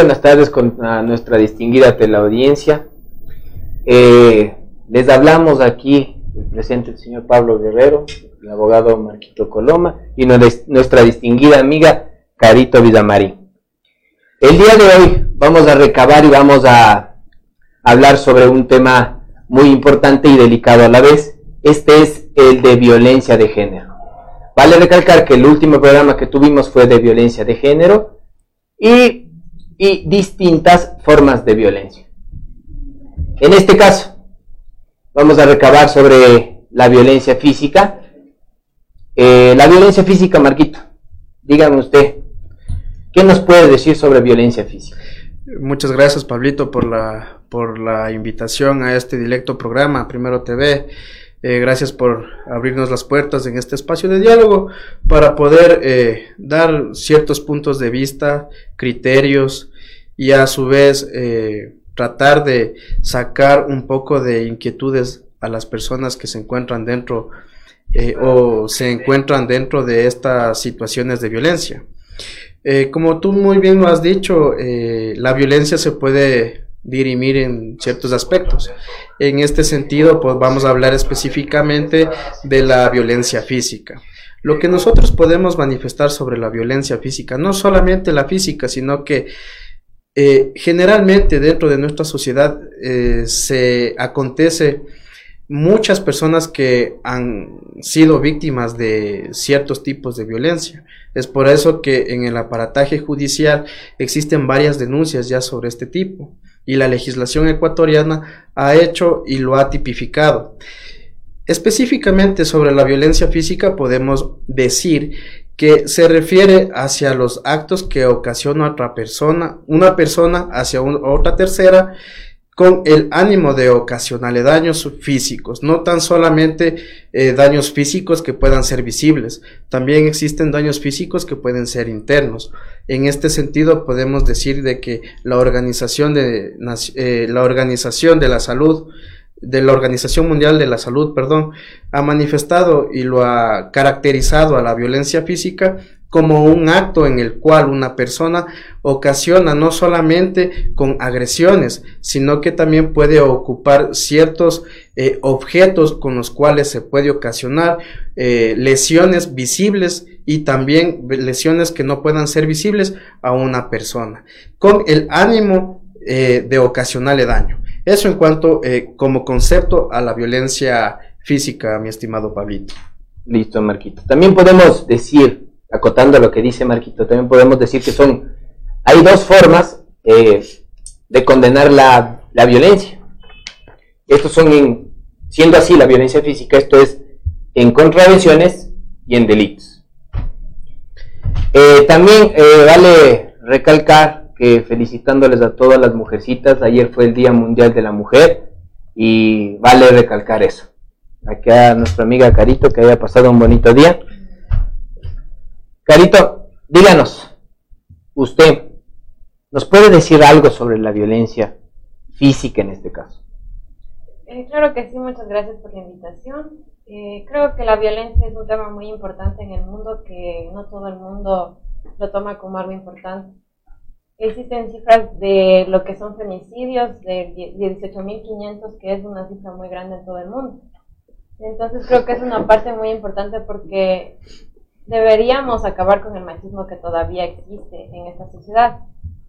Buenas tardes con nuestra distinguida teleaudiencia. Eh, les hablamos aquí, el presente el señor Pablo Guerrero, el abogado Marquito Coloma y nuestra distinguida amiga Carito Vidamarín. El día de hoy vamos a recabar y vamos a hablar sobre un tema muy importante y delicado a la vez. Este es el de violencia de género. Vale recalcar que el último programa que tuvimos fue de violencia de género y y distintas formas de violencia. En este caso, vamos a recabar sobre la violencia física. Eh, la violencia física, Marquito, dígame usted, ¿qué nos puede decir sobre violencia física? Muchas gracias, Pablito, por la, por la invitación a este directo programa, Primero TV. Eh, gracias por abrirnos las puertas en este espacio de diálogo para poder eh, dar ciertos puntos de vista, criterios, y a su vez eh, tratar de sacar un poco de inquietudes a las personas que se encuentran dentro eh, o se encuentran dentro de estas situaciones de violencia. Como tú muy bien lo has dicho, la violencia se puede dirimir en ciertos aspectos. En este sentido, pues vamos a hablar específicamente de la violencia física. Lo que nosotros podemos manifestar sobre la violencia física, no solamente la física, sino que eh, generalmente dentro de nuestra sociedad eh, se acontece muchas personas que han sido víctimas de ciertos tipos de violencia. Es por eso que en el aparataje judicial existen varias denuncias ya sobre este tipo y la legislación ecuatoriana ha hecho y lo ha tipificado. Específicamente sobre la violencia física podemos decir que se refiere hacia los actos que ocasiona otra persona, una persona hacia otra tercera, con el ánimo de ocasionarle daños físicos, no tan solamente eh, daños físicos que puedan ser visibles, también existen daños físicos que pueden ser internos. En este sentido podemos decir de que la organización de eh, la organización de la salud de la Organización Mundial de la Salud, perdón, ha manifestado y lo ha caracterizado a la violencia física como un acto en el cual una persona ocasiona no solamente con agresiones, sino que también puede ocupar ciertos eh, objetos con los cuales se puede ocasionar eh, lesiones visibles y también lesiones que no puedan ser visibles a una persona, con el ánimo eh, de ocasionarle daño. Eso en cuanto como concepto a la violencia física, mi estimado Pablito. Listo, Marquito. También podemos decir, acotando lo que dice Marquito, también podemos decir que son, hay dos formas eh, de condenar la, violencia. Estos son, siendo así la violencia física, esto es en contravenciones y en delitos. Eh, también vale recalcar felicitándoles a todas las mujercitas. Ayer fue el Día Mundial de la Mujer y vale recalcar eso. Aquí a nuestra amiga Carito que haya pasado un bonito día. Carito, díganos, usted, ¿nos puede decir algo sobre la violencia física en este caso? Eh, claro que sí, muchas gracias por la invitación. Eh, creo que la violencia es un tema muy importante en el mundo que no todo el mundo lo toma como algo importante. Existen cifras de lo que son femicidios de 18.500, que es una cifra muy grande en todo el mundo. Entonces creo que es una parte muy importante porque deberíamos acabar con el machismo que todavía existe en esta sociedad.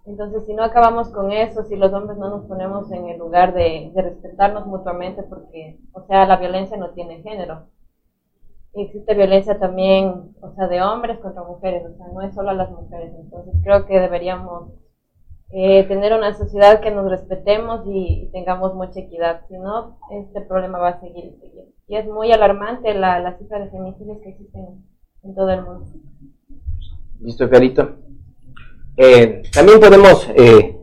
Entonces, si no acabamos con eso, si los hombres no nos ponemos en el lugar de, respetarnos mutuamente, porque, o sea, la violencia no tiene género. Existe violencia también, o sea, de hombres contra mujeres, o sea, no es solo a las mujeres. Entonces, creo que deberíamos eh, tener una sociedad que nos respetemos y, tengamos mucha equidad. Si no, este problema va a seguir y es muy alarmante la, la cifra de femicidios que existen en todo el mundo. Listo, Carito. Eh, también podemos eh,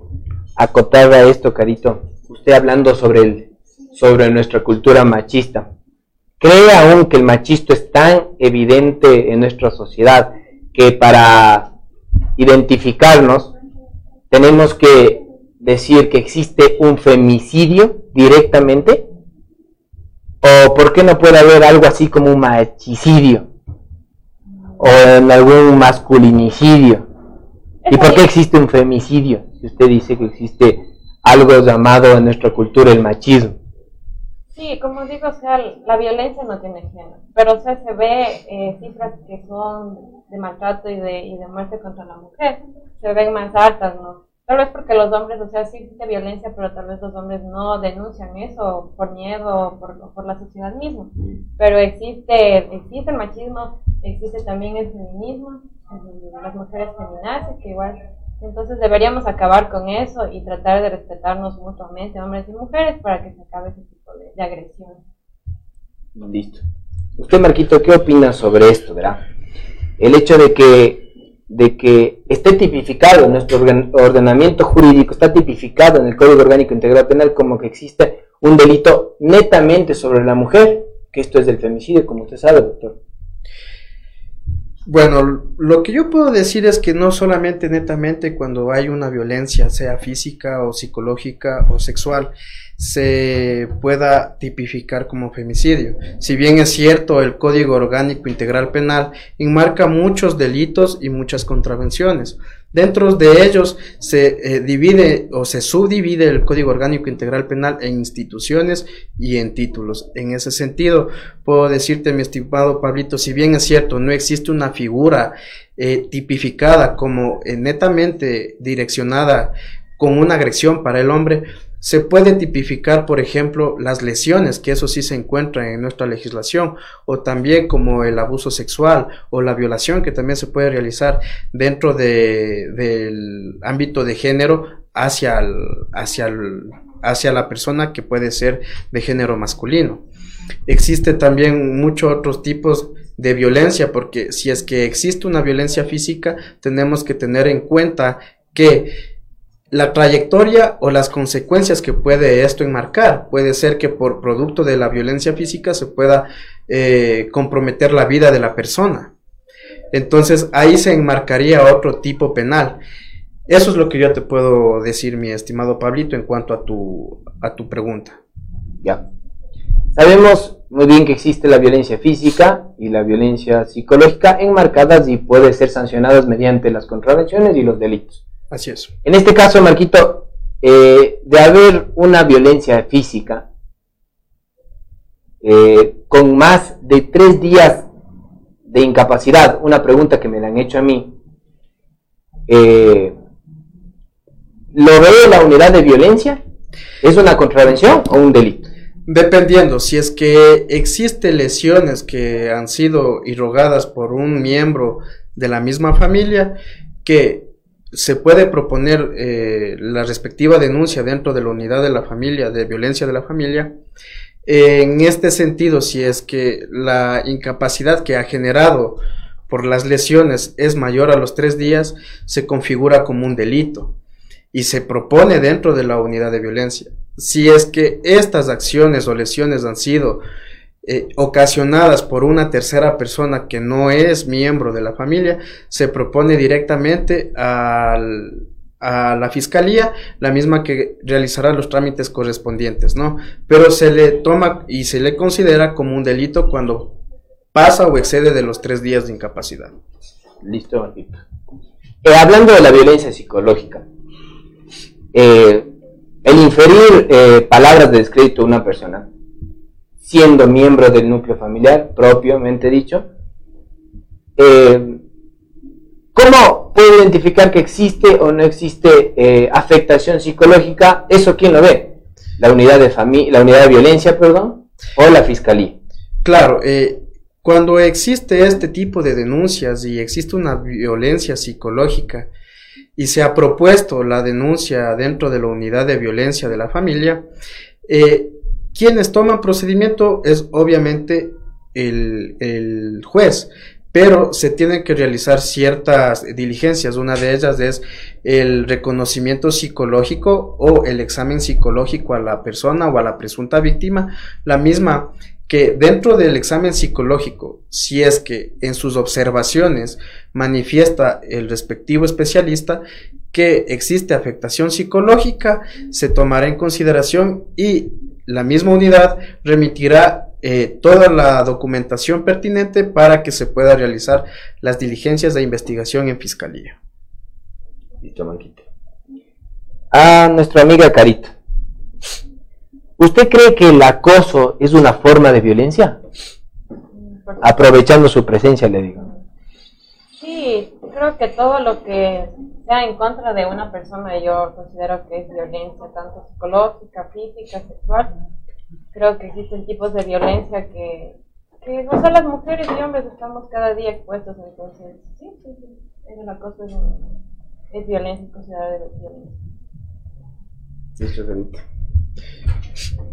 acotar a esto, Carito. Usted hablando sobre, el, sobre nuestra cultura machista. ¿Cree aún que el machismo es tan evidente en nuestra sociedad que para identificarnos tenemos que decir que existe un femicidio directamente? ¿O por qué no puede haber algo así como un machicidio? ¿O en algún masculinicidio? ¿Y por qué existe un femicidio? si usted dice que existe algo llamado en nuestra cultura el machismo. Sí, como digo, o sea, la violencia no tiene género, pero se ve eh, cifras que son de maltrato y de, y de muerte contra la mujer, se ven más altas, ¿no? Tal vez porque los hombres, o sea, sí existe violencia, pero tal vez los hombres no denuncian eso por miedo o por, por la sociedad misma. Pero existe, existe el machismo, existe también el feminismo, las mujeres feminazis, que igual entonces deberíamos acabar con eso y tratar de respetarnos mutuamente, hombres y mujeres, para que se acabe ese tipo de, agresión. Listo. Usted, Marquito, ¿qué opina sobre esto, verdad? El hecho de que, de que esté tipificado en nuestro ordenamiento jurídico, está tipificado en el Código Orgánico Integral Penal como que existe un delito netamente sobre la mujer, que esto es del femicidio, como usted sabe, doctor. Bueno, lo que yo puedo decir es que no solamente netamente cuando hay una violencia, sea física o psicológica o sexual, se pueda tipificar como femicidio. Si bien es cierto, el Código Orgánico Integral Penal enmarca muchos delitos y muchas contravenciones. Dentro de ellos se eh, divide o se subdivide el Código Orgánico Integral Penal en instituciones y en títulos. En ese sentido, puedo decirte, mi estimado Pablito, si bien es cierto, no existe una figura eh, tipificada como eh, netamente direccionada con una agresión para el hombre, se puede tipificar, por ejemplo, las lesiones, que eso sí se encuentra en nuestra legislación, o también como el abuso sexual o la violación, que también se puede realizar dentro del ámbito de género hacia, hacia, hacia la persona que puede ser de género masculino. Existe también muchos otros tipos de violencia, porque si es que existe una violencia física, tenemos que tener en cuenta que la trayectoria o las consecuencias que puede esto enmarcar. Puede ser que por producto de la violencia física se pueda eh, comprometer la vida de la persona. Entonces ahí se enmarcaría otro tipo penal. Eso es lo que yo te puedo decir, mi estimado Pablito, en cuanto a tu, a tu pregunta. Ya. Sabemos muy bien que existe la violencia física y la violencia psicológica enmarcadas y puede ser sancionadas mediante las contravenciones y los delitos. Así es. En este caso, Marquito, eh, de haber una violencia física eh, con más de tres días de incapacidad, una pregunta que me la han hecho a mí, eh, ¿lo ve la unidad de violencia? ¿Es una contravención o un delito? Dependiendo, si es que existe lesiones que han sido irrogadas por un miembro de la misma familia, que se puede proponer eh, la respectiva denuncia dentro de la unidad de la familia, de violencia de la familia. en este sentido, si es que la incapacidad que ha generado por las lesiones es mayor a los tres días, se configura como un delito y se propone dentro de la unidad de violencia. Si es que estas acciones o lesiones han sido eh, ocasionadas por una tercera persona que no es miembro de la familia, se propone directamente a la fiscalía, la misma que realizará los trámites correspondientes, ¿no? Pero se le toma y se le considera como un delito cuando pasa o excede de los tres días de incapacidad. Listo. Eh, hablando de la violencia psicológica, eh, el inferir palabras de descrédito a una persona siendo miembro del núcleo familiar, propiamente dicho. Eh, ¿Cómo puede identificar que existe o no existe eh, afectación psicológica? ¿Eso quién lo ve? ¿La unidad de, la unidad de violencia, perdón? ¿O la fiscalía? Claro, eh, cuando existe este tipo de denuncias y existe una violencia psicológica y se ha propuesto la denuncia dentro de la unidad de violencia de la familia, eh, quienes toman procedimiento es obviamente el, juez, pero se tienen que realizar ciertas diligencias. Una de ellas es el reconocimiento psicológico o el examen psicológico a la persona o a la presunta víctima, la misma que dentro del examen psicológico, si es que en sus observaciones manifiesta el respectivo especialista que existe afectación psicológica, se tomará en consideración y la misma unidad remitirá eh, toda la documentación pertinente para que se pueda realizar las diligencias de investigación en fiscalía. Listo, Manquito. a nuestra amiga Carita. ¿Usted cree que el acoso es una forma de violencia? Aprovechando su presencia, le digo. Sí, creo que todo lo que sea en contra de una persona yo considero que es violencia, tanto psicológica, física, sexual. Creo que existen tipos de violencia que, que no las mujeres y hombres estamos cada día expuestos, entonces sí, sí, sí, el acoso es, es violencia, considerada violencia.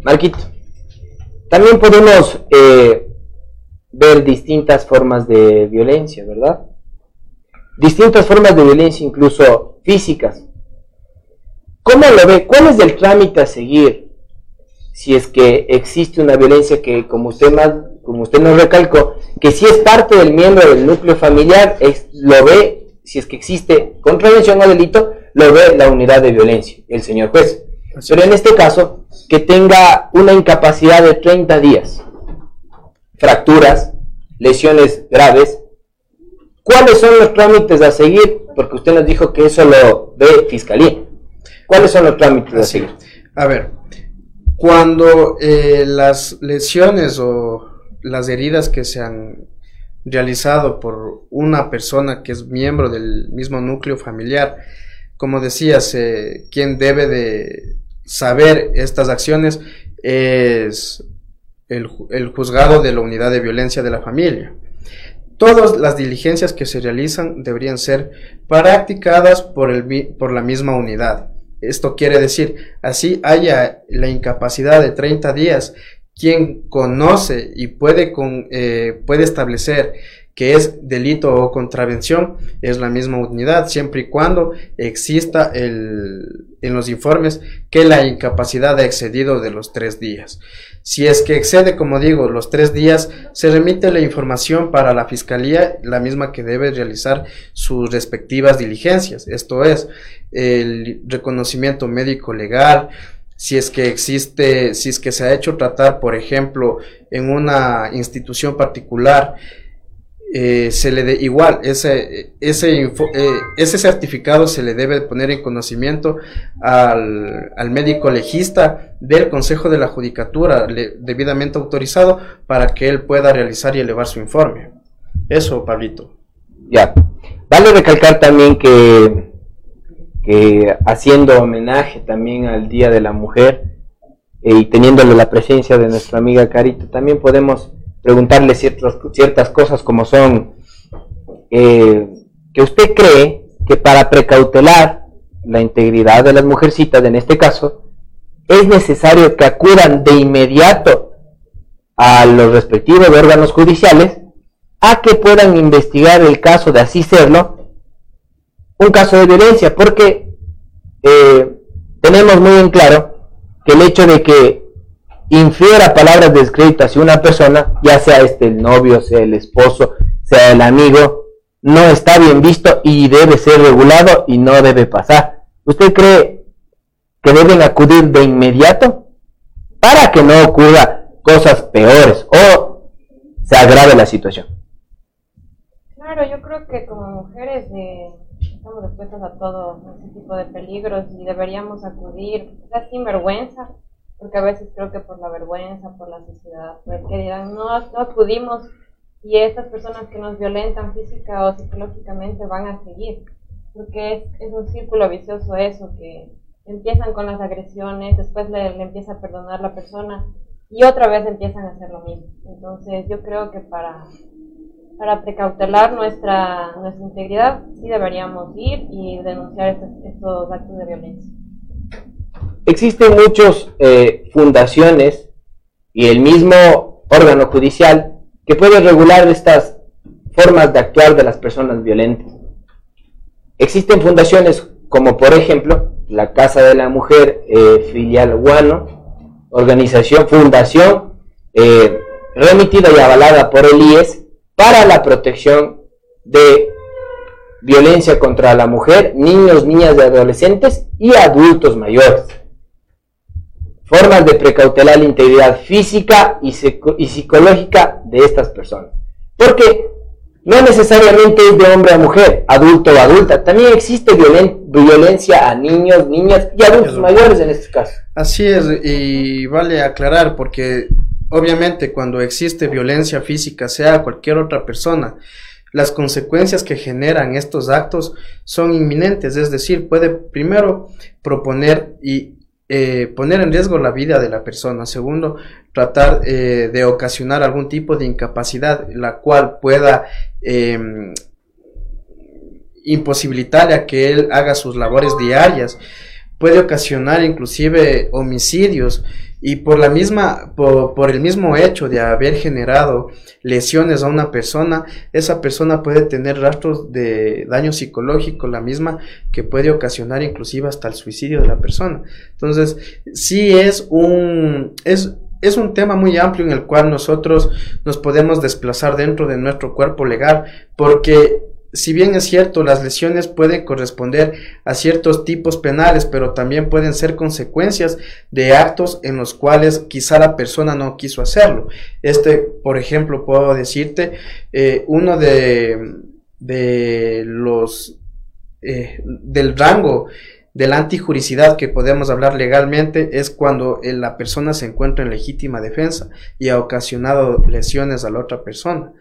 Marquito, también podemos eh, ver distintas formas de violencia, ¿verdad? Distintas formas de violencia, incluso físicas. ¿Cómo lo ve? ¿Cuál es el trámite a seguir si es que existe una violencia que, como usted más, como usted nos recalcó, que si es parte del miembro del núcleo familiar, es, lo ve, si es que existe contravención o delito, lo ve la unidad de violencia, el señor juez. Pero en este caso, que tenga una incapacidad de 30 días, fracturas, lesiones graves, ¿cuáles son los trámites a seguir? Porque usted nos dijo que eso lo ve Fiscalía. ¿Cuáles son los trámites a seguir? A ver, cuando eh, las lesiones o las heridas que se han realizado por una persona que es miembro del mismo núcleo familiar, como decías, eh, quien debe de saber estas acciones es el, juzgado de la unidad de violencia de la familia. Todas las diligencias que se realizan deberían ser practicadas por, el, por la misma unidad. Esto quiere decir, así haya la incapacidad de 30 días, quien conoce y puede, con, eh, puede establecer que es delito o contravención, es la misma unidad, siempre y cuando exista el, en los informes que la incapacidad ha excedido de los tres días. Si es que excede, como digo, los tres días, se remite la información para la fiscalía, la misma que debe realizar sus respectivas diligencias. Esto es, el reconocimiento médico legal, si es que existe, si es que se ha hecho tratar, por ejemplo, en una institución particular, eh, se le dé igual, ese, ese, eh, ese certificado se le debe poner en conocimiento al, al médico legista del Consejo de la Judicatura, debidamente autorizado, para que él pueda realizar y elevar su informe. Eso, Pablito. Ya. Vale recalcar también que, que haciendo homenaje también al Día de la Mujer eh, y teniéndole la presencia de nuestra amiga Carita, también podemos preguntarle ciertas, ciertas cosas como son eh, que usted cree que para precautelar la integridad de las mujercitas, en este caso, es necesario que acudan de inmediato a los respectivos órganos judiciales a que puedan investigar el caso de así serlo, un caso de violencia, porque eh, tenemos muy en claro que el hecho de que infiera palabras de descrédito hacia una persona, ya sea este el novio, sea el esposo, sea el amigo, no está bien visto y debe ser regulado y no debe pasar. ¿Usted cree que deben acudir de inmediato para que no ocurra cosas peores o se agrave la situación? Claro, yo creo que como mujeres eh, estamos expuestas a todo ese tipo de peligros y deberíamos acudir, sin vergüenza, porque a veces creo que por la vergüenza, por la sociedad, porque dirán, no, no acudimos y estas personas que nos violentan física o psicológicamente van a seguir, porque es, es un círculo vicioso eso, que empiezan con las agresiones, después le, le, empieza a perdonar la persona y otra vez empiezan a hacer lo mismo. Entonces yo creo que para, para precautelar nuestra, nuestra integridad sí deberíamos ir y denunciar estos, estos actos de violencia. Existen muchas eh, fundaciones y el mismo órgano judicial que puede regular estas formas de actuar de las personas violentas. Existen fundaciones como por ejemplo la Casa de la Mujer eh, Filial Guano, organización, fundación eh, remitida y avalada por el IES para la protección de violencia contra la mujer, niños, niñas y adolescentes y adultos mayores formas de precautelar la integridad física y, psicológica de estas personas. Porque no necesariamente es de hombre a mujer, adulto o adulta. También existe violencia a niños, niñas y adultos mayores en este caso. Así es, y vale aclarar porque obviamente cuando existe violencia física, sea cualquier otra persona, las consecuencias que generan estos actos son inminentes, es decir, puede primero proponer y eh, poner en riesgo la vida de la persona. Segundo, tratar eh, de ocasionar algún tipo de incapacidad, la cual pueda em, imposibilitarle a que él haga sus labores diarias. Puede ocasionar inclusive homicidios y por la misma por, el mismo hecho de haber generado lesiones a una persona esa persona puede tener rastros de daño psicológico la misma que puede ocasionar inclusive hasta el suicidio de la persona. Entonces sí es un es es un tema muy amplio en el cual nosotros nos podemos desplazar dentro de nuestro cuerpo legal porque si bien es cierto, las lesiones pueden corresponder a ciertos tipos penales, pero también pueden ser consecuencias de actos en los cuales quizá la persona no quiso hacerlo. Este, por ejemplo, puedo decirte, eh, uno de, de los eh, del rango de la antijuricidad que podemos hablar legalmente es cuando eh, la persona se encuentra en legítima defensa y ha ocasionado lesiones a la otra persona.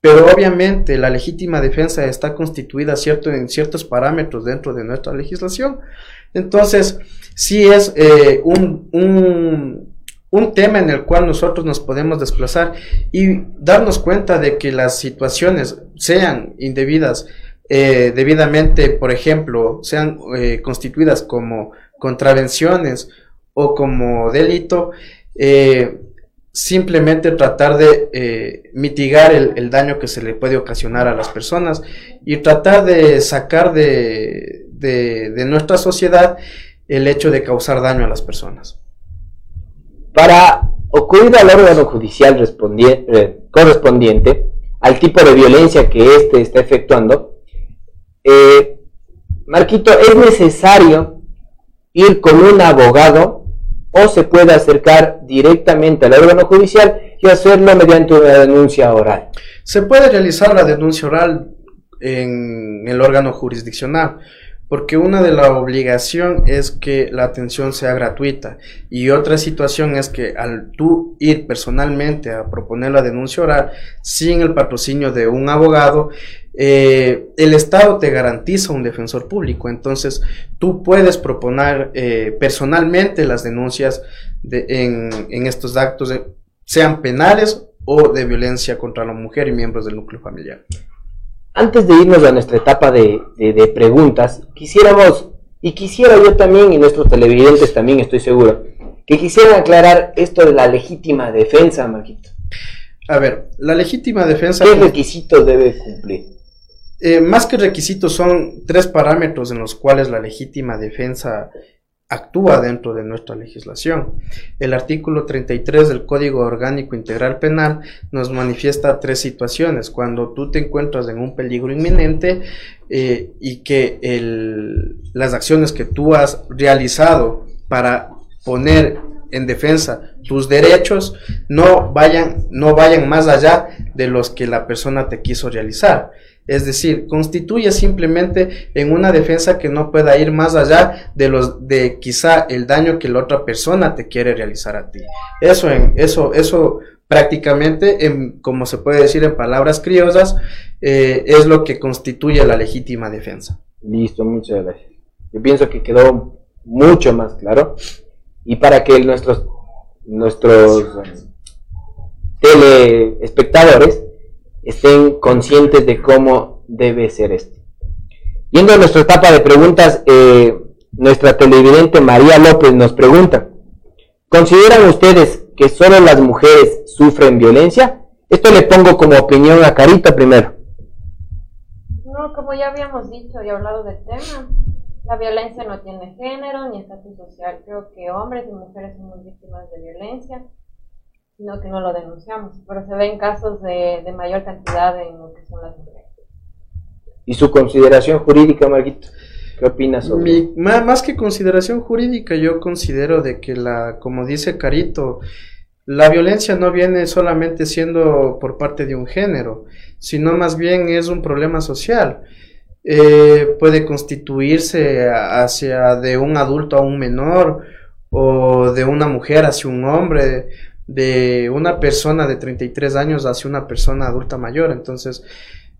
Pero obviamente la legítima defensa está constituida cierto, en ciertos parámetros dentro de nuestra legislación. Entonces, sí es eh, un, un, tema en el cual nosotros nos podemos desplazar y darnos cuenta de que las situaciones sean indebidas, eh, debidamente, por ejemplo, sean eh, constituidas como contravenciones o como delito, simplemente tratar de eh, mitigar el, daño que se le puede ocasionar a las personas y tratar de sacar de, de, nuestra sociedad el hecho de causar daño a las personas. Para ocurrir al órgano judicial eh, correspondiente al tipo de violencia que éste está efectuando, eh, Marquito, es necesario ir con un abogado o se puede acercar directamente al órgano judicial y hacerlo mediante una denuncia oral. Se puede realizar la denuncia oral en el órgano jurisdiccional, porque una de la obligación es que la atención sea gratuita y otra situación es que al tú ir personalmente a proponer la denuncia oral sin el patrocinio de un abogado, eh, el Estado te garantiza un defensor público, entonces tú puedes proponer eh, personalmente las denuncias en, estos actos, sean penales o de violencia contra la mujer y miembros del núcleo familiar. Antes de irnos a nuestra etapa de, preguntas, quisiéramos, y quisiera yo también, y nuestros televidentes también estoy seguro, que quisieran aclarar esto de la legítima defensa, Marquito. A ver, la legítima defensa... ¿Qué requisitos debe cumplir? Eh, más que requisitos son tres parámetros en los cuales la legítima defensa actúa dentro de nuestra legislación. El artículo 33 del Código Orgánico Integral Penal nos manifiesta tres situaciones. Cuando tú te encuentras en un peligro inminente eh, y que las acciones que tú has realizado para poner en defensa tus derechos no vayan, no vayan más allá de los que la persona te quiso realizar. Es decir, constituye simplemente en una defensa que no pueda ir más allá de los de quizá el daño que la otra persona te quiere realizar a ti. Eso eso eso prácticamente, en, como se puede decir en palabras criollas, eh, es lo que constituye la legítima defensa. Listo, muchas gracias. Yo pienso que quedó mucho más claro y para que nuestros nuestros telespectadores estén conscientes de cómo debe ser esto. Yendo a nuestra etapa de preguntas, eh, nuestra televidente María López nos pregunta, ¿consideran ustedes que solo las mujeres sufren violencia? Esto le pongo como opinión a Carita primero. No, como ya habíamos dicho y hablado del tema, la violencia no tiene género ni estatus social. Creo que hombres y mujeres somos víctimas de violencia sino que no lo denunciamos, pero se ven casos de, mayor cantidad en lo que son las mujeres. ¿Y su consideración jurídica, Marquito? ¿Qué opinas sobre más, más que consideración jurídica, yo considero de que la, como dice Carito, la violencia no viene solamente siendo por parte de un género, sino más bien es un problema social. Eh, puede constituirse hacia de un adulto a un menor o de una mujer hacia un hombre, de una persona de 33 años hacia una persona adulta mayor. Entonces,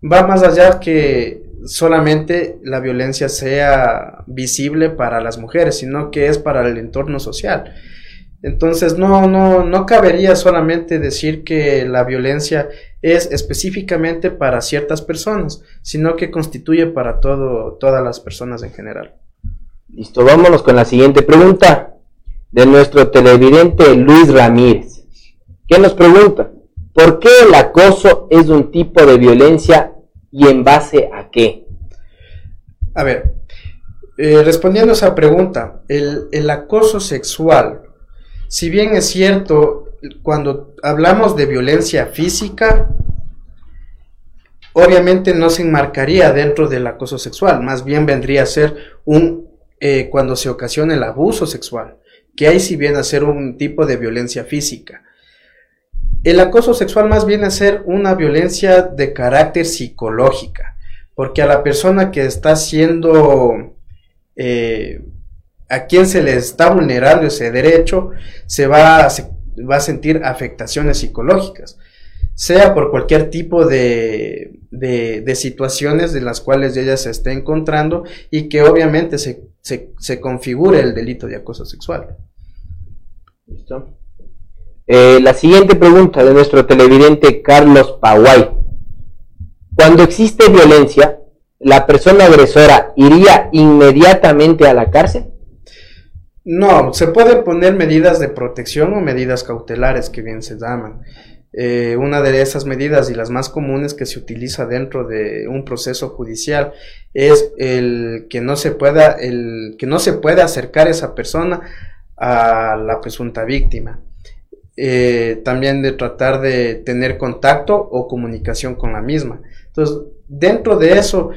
va más allá que solamente la violencia sea visible para las mujeres, sino que es para el entorno social. Entonces no, no, no cabería solamente decir que la violencia es específicamente para ciertas personas, sino que constituye para todo, todas las personas en general. Listo, vámonos con la siguiente pregunta de nuestro televidente Luis Ramírez, ¿Qué nos pregunta, ¿por qué el acoso es un tipo de violencia y en base a qué? A ver, eh, respondiendo a esa pregunta, el, el acoso sexual si bien es cierto, cuando hablamos de violencia física, obviamente no se enmarcaría dentro del acoso sexual, más bien vendría a ser un eh, cuando se ocasiona el abuso sexual, que ahí sí viene a ser un tipo de violencia física. El acoso sexual más viene a ser una violencia de carácter psicológica, porque a la persona que está siendo eh, a quien se le está vulnerando ese derecho se va a, va a sentir afectaciones psicológicas, sea por cualquier tipo de, de, situaciones de las cuales ella se esté encontrando y que obviamente se, se, configure el delito de acoso sexual. ¿Listo? Eh, la siguiente pregunta de nuestro televidente Carlos Paguay. Cuando existe violencia, ¿la persona agresora iría inmediatamente a la cárcel? No, se pueden poner medidas de protección o medidas cautelares que bien se llaman. Eh, una de esas medidas y las más comunes que se utiliza dentro de un proceso judicial es el que no se pueda, el que no se acercar esa persona a la presunta víctima. Eh, también de tratar de tener contacto o comunicación con la misma. Entonces, dentro de eso,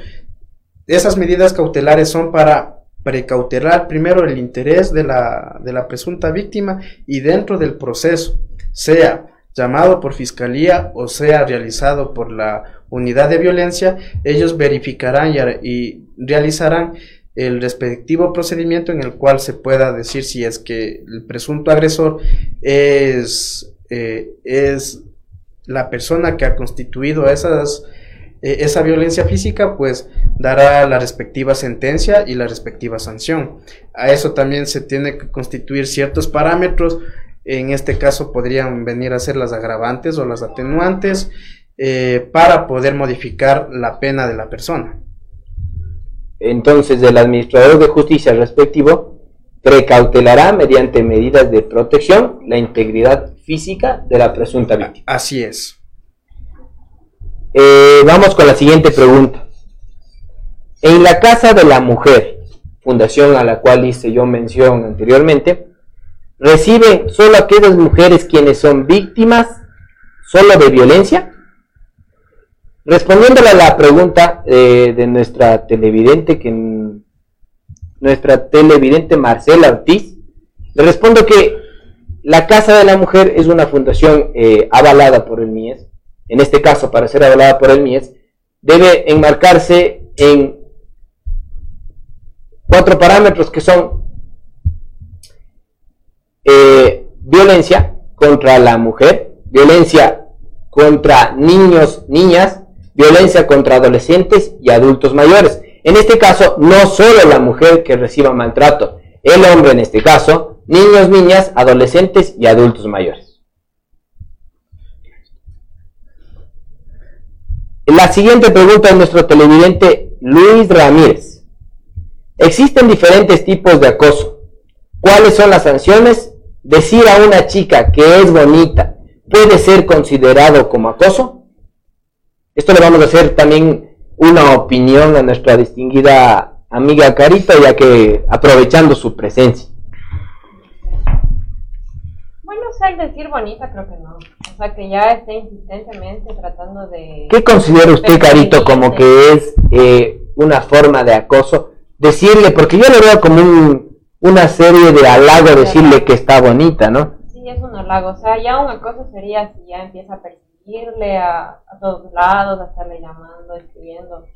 esas medidas cautelares son para precautelar primero el interés de la, de la presunta víctima y dentro del proceso, sea llamado por fiscalía o sea realizado por la unidad de violencia, ellos verificarán y, realizarán el respectivo procedimiento en el cual se pueda decir si es que el presunto agresor es, eh, es la persona que ha constituido esas eh, esa violencia física, pues dará la respectiva sentencia y la respectiva sanción. A eso también se tiene que constituir ciertos parámetros. En este caso podrían venir a ser las agravantes o las atenuantes eh, para poder modificar la pena de la persona. Entonces, el administrador de justicia respectivo precautelará mediante medidas de protección la integridad física de la presunta víctima. Así es. Eh, vamos con la siguiente pregunta. En la Casa de la Mujer, fundación a la cual hice yo mención anteriormente, recibe solo aquellas mujeres quienes son víctimas solo de violencia? Respondiéndole a la pregunta eh, de nuestra televidente, que nuestra televidente Marcela Ortiz, le respondo que la Casa de la Mujer es una fundación eh, avalada por el MIES en este caso para ser avalada por el MIES, debe enmarcarse en cuatro parámetros que son eh, violencia contra la mujer, violencia contra niños, niñas, violencia contra adolescentes y adultos mayores. En este caso, no solo la mujer que reciba maltrato, el hombre en este caso, niños, niñas, adolescentes y adultos mayores. La siguiente pregunta de nuestro televidente Luis Ramírez. Existen diferentes tipos de acoso. ¿Cuáles son las sanciones? Decir a una chica que es bonita puede ser considerado como acoso. Esto le vamos a hacer también una opinión a nuestra distinguida amiga Carita, ya que aprovechando su presencia. Bueno, al decir bonita creo que no. O sea, que ya esté insistentemente tratando de... ¿Qué considera usted, Carito, como que es eh, una forma de acoso? Decirle, porque yo lo veo como una serie de halago decirle que está bonita, ¿no? Sí, es un halago. O sea, ya una cosa sería si ya empieza a perseguirle a, todos lados, a estarle llamando, escribiendo.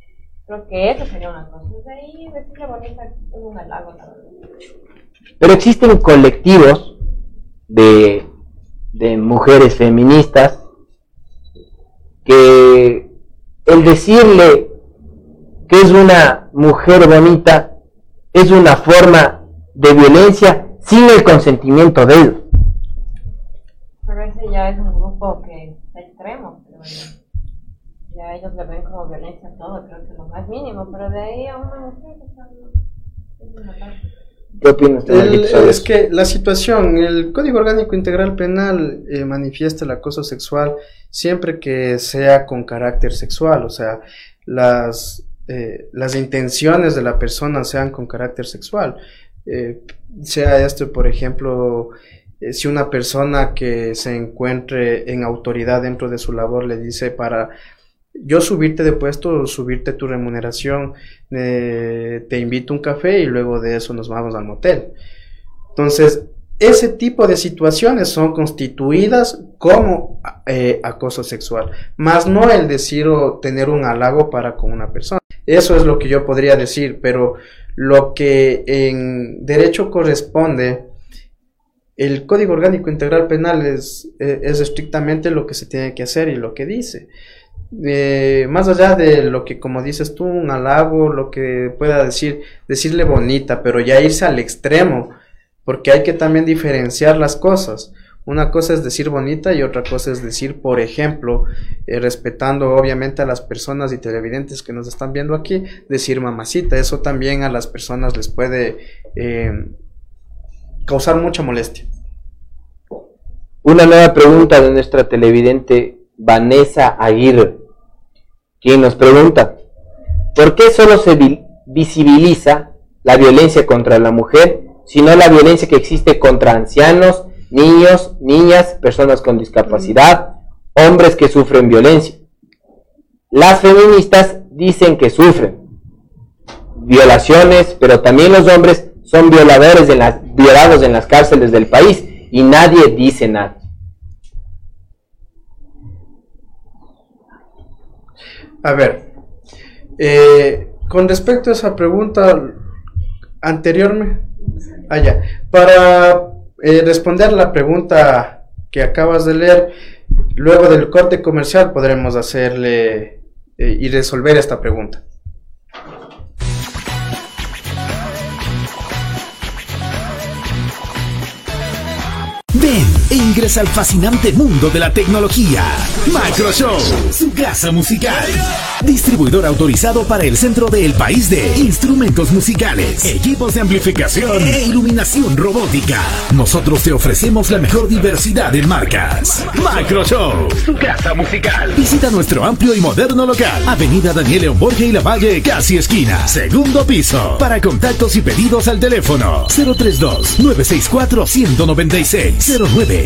Creo que eso sería una cosa. De ahí decirle bonita es un halago. Pero existen colectivos de, de mujeres feministas que el decirle que es una mujer bonita es una forma de violencia sin el consentimiento de ellos. Pero ese ya es un grupo que está extremo, pero ya ellos le ven como violencia todo, creo que lo más mínimo, pero de ahí a una mujer es una ¿Qué opina usted? es que la situación, el Código Orgánico Integral Penal eh, manifiesta el acoso sexual siempre que sea con carácter sexual, o sea, las, eh, las intenciones de la persona sean con carácter sexual. Eh, sea esto, por ejemplo, si una persona que se encuentre en autoridad dentro de su labor le dice para yo subirte de puesto, subirte tu remuneración, eh, te invito a un café y luego de eso nos vamos al motel. Entonces, ese tipo de situaciones son constituidas como eh, acoso sexual, más no el decir o tener un halago para con una persona. Eso es lo que yo podría decir, pero lo que en derecho corresponde, el Código Orgánico Integral Penal es, eh, es estrictamente lo que se tiene que hacer y lo que dice. Eh, más allá de lo que, como dices tú, un halago, lo que pueda decir, decirle bonita, pero ya irse al extremo, porque hay que también diferenciar las cosas. Una cosa es decir bonita y otra cosa es decir, por ejemplo, eh, respetando obviamente a las personas y televidentes que nos están viendo aquí, decir mamacita. Eso también a las personas les puede eh, causar mucha molestia. Una nueva pregunta de nuestra televidente Vanessa Aguirre, quien nos pregunta, ¿por qué solo se visibiliza la violencia contra la mujer, sino la violencia que existe contra ancianos, niños, niñas, personas con discapacidad, hombres que sufren violencia? Las feministas dicen que sufren violaciones, pero también los hombres son violadores violados en las cárceles del país y nadie dice nada. A ver, eh, con respecto a esa pregunta anteriormente, allá, ah, para eh, responder la pregunta que acabas de leer, luego del corte comercial podremos hacerle eh, y resolver esta pregunta. E ingresa al fascinante mundo de la tecnología. Show, su casa musical. Distribuidor autorizado para el centro del país de instrumentos musicales, equipos de amplificación e iluminación robótica. Nosotros te ofrecemos la mejor diversidad de marcas. Show, su casa musical. Visita nuestro amplio y moderno local. Avenida Daniel León Borges y La Valle, casi esquina. Segundo piso. Para contactos y pedidos al teléfono 032 964 196 09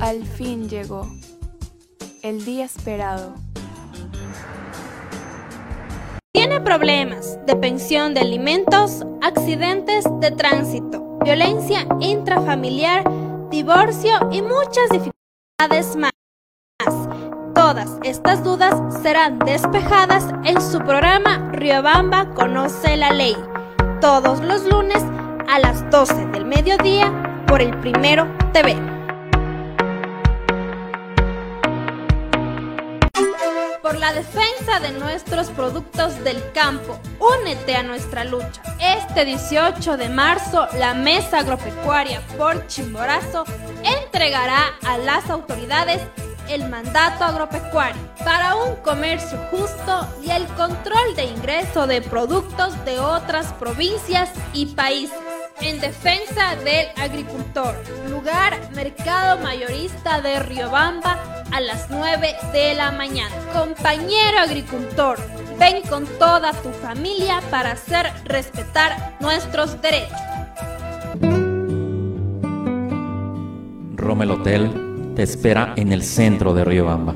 Al fin llegó el día esperado. Tiene problemas de pensión de alimentos, accidentes de tránsito, violencia intrafamiliar, divorcio y muchas dificultades más. Todas estas dudas serán despejadas en su programa Riobamba Conoce la Ley, todos los lunes a las 12 del mediodía por el Primero TV. por la defensa de nuestros productos del campo. Únete a nuestra lucha. Este 18 de marzo, la Mesa Agropecuaria por Chimborazo entregará a las autoridades el mandato agropecuario para un comercio justo y el control de ingreso de productos de otras provincias y países. En defensa del agricultor. Lugar Mercado Mayorista de Riobamba a las 9 de la mañana. Compañero agricultor, ven con toda tu familia para hacer respetar nuestros derechos. Romel Hotel te espera en el centro de Riobamba.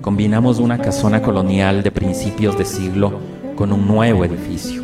Combinamos una casona colonial de principios de siglo con un nuevo edificio,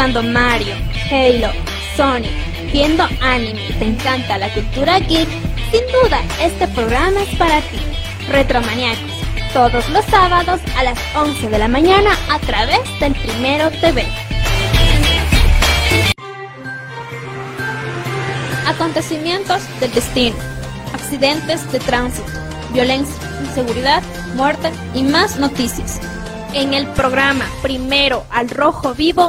jugando Mario, Halo, Sonic, viendo anime y te encanta la cultura geek, sin duda este programa es para ti. Retromaniacos, todos los sábados a las 11 de la mañana a través del Primero TV. Acontecimientos del destino, accidentes de tránsito, violencia, inseguridad, muerte y más noticias. En el programa Primero al Rojo Vivo,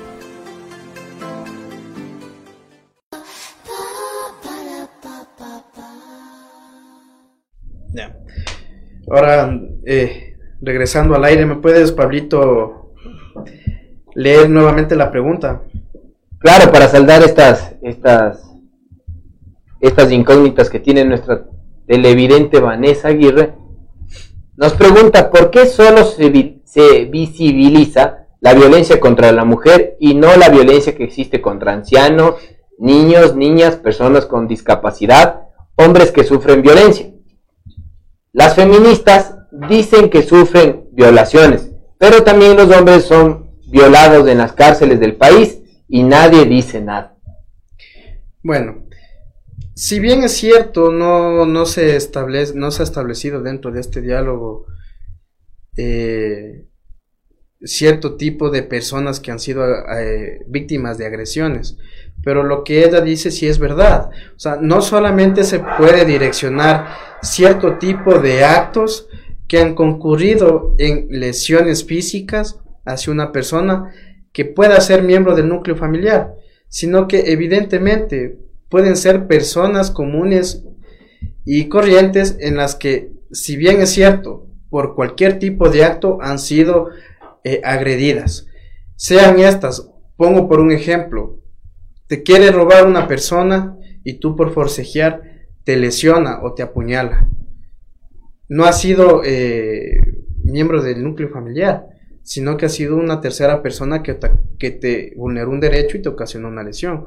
Ya. Ahora, eh, regresando al aire, ¿me puedes, Pablito, leer nuevamente la pregunta? Claro, para saldar estas, estas, estas incógnitas que tiene nuestra televidente Vanessa Aguirre, nos pregunta por qué solo se, vi- se visibiliza la violencia contra la mujer y no la violencia que existe contra ancianos, niños, niñas, personas con discapacidad, hombres que sufren violencia. Las feministas dicen que sufren violaciones, pero también los hombres son violados en las cárceles del país y nadie dice nada. Bueno, si bien es cierto, no, no, se, establece, no se ha establecido dentro de este diálogo eh, cierto tipo de personas que han sido eh, víctimas de agresiones, pero lo que ella dice sí es verdad. O sea, no solamente se puede direccionar cierto tipo de actos que han concurrido en lesiones físicas hacia una persona que pueda ser miembro del núcleo familiar, sino que evidentemente pueden ser personas comunes y corrientes en las que, si bien es cierto, por cualquier tipo de acto han sido eh, agredidas. Sean estas, pongo por un ejemplo, te quiere robar una persona y tú por forcejear te lesiona o te apuñala. No ha sido eh, miembro del núcleo familiar, sino que ha sido una tercera persona que te, que te vulneró un derecho y te ocasionó una lesión.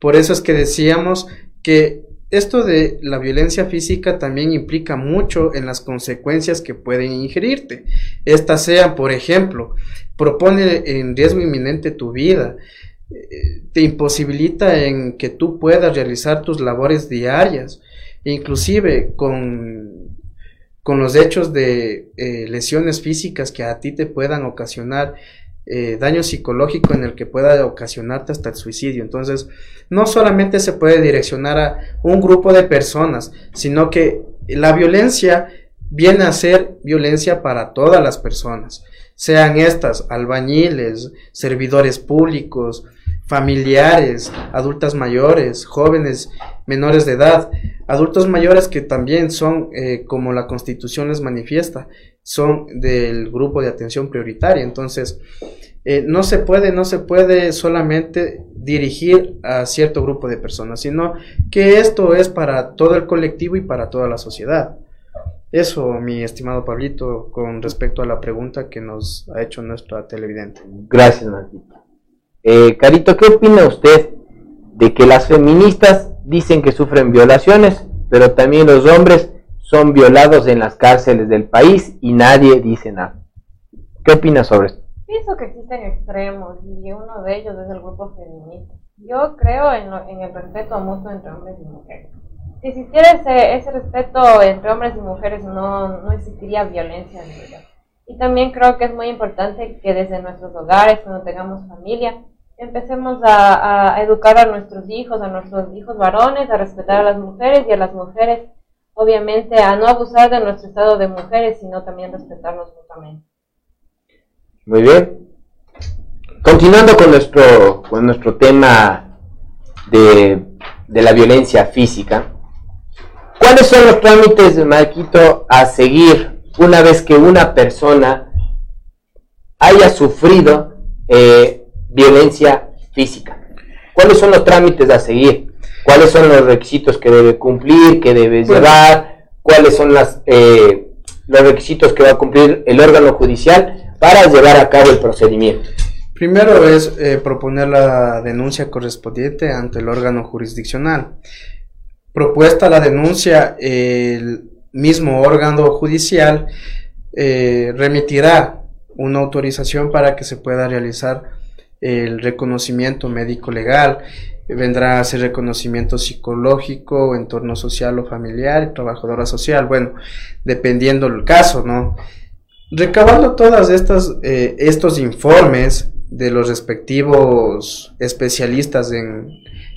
Por eso es que decíamos que esto de la violencia física también implica mucho en las consecuencias que pueden ingerirte. Estas sean, por ejemplo, propone en riesgo inminente tu vida, te imposibilita en que tú puedas realizar tus labores diarias, inclusive con, con los hechos de eh, lesiones físicas que a ti te puedan ocasionar eh, daño psicológico en el que pueda ocasionarte hasta el suicidio. Entonces, no solamente se puede direccionar a un grupo de personas, sino que la violencia viene a ser violencia para todas las personas, sean estas albañiles, servidores públicos, familiares, adultas mayores, jóvenes menores de edad, adultos mayores que también son, eh, como la constitución les manifiesta, son del grupo de atención prioritaria. Entonces, eh, no se puede, no se puede solamente dirigir a cierto grupo de personas, sino que esto es para todo el colectivo y para toda la sociedad. Eso, mi estimado Pablito, con respecto a la pregunta que nos ha hecho nuestra televidente. Gracias, Martito. Eh, Carito, ¿qué opina usted de que las feministas dicen que sufren violaciones, pero también los hombres son violados en las cárceles del país y nadie dice nada? ¿Qué opina sobre esto? Pienso que existen extremos y uno de ellos es el grupo feminista. Yo creo en, en el respeto mutuo entre hombres y mujeres. Si existiera ese, ese respeto entre hombres y mujeres no, no existiría violencia en ellos. Y también creo que es muy importante que desde nuestros hogares, cuando tengamos familia, empecemos a, educar a nuestros hijos, a nuestros hijos varones, a respetar a las mujeres y a las mujeres, obviamente, a no abusar de nuestro estado de mujeres, sino también respetarnos mutuamente. Muy bien. Continuando con nuestro, con nuestro tema de, de la violencia física, ¿cuáles son los trámites, Marquito, a seguir una vez que una persona haya sufrido eh, violencia física. ¿Cuáles son los trámites a seguir? ¿Cuáles son los requisitos que debe cumplir, que debe llevar? ¿Cuáles son las, eh, los requisitos que va a cumplir el órgano judicial para llevar a cabo el procedimiento? Primero es eh, proponer la denuncia correspondiente ante el órgano jurisdiccional. Propuesta la denuncia, el mismo órgano judicial eh, remitirá una autorización para que se pueda realizar el reconocimiento médico legal, vendrá a ser reconocimiento psicológico, entorno social o familiar, trabajadora social, bueno, dependiendo el caso, ¿no? Recabando todas estas, eh, estos informes de los respectivos especialistas en,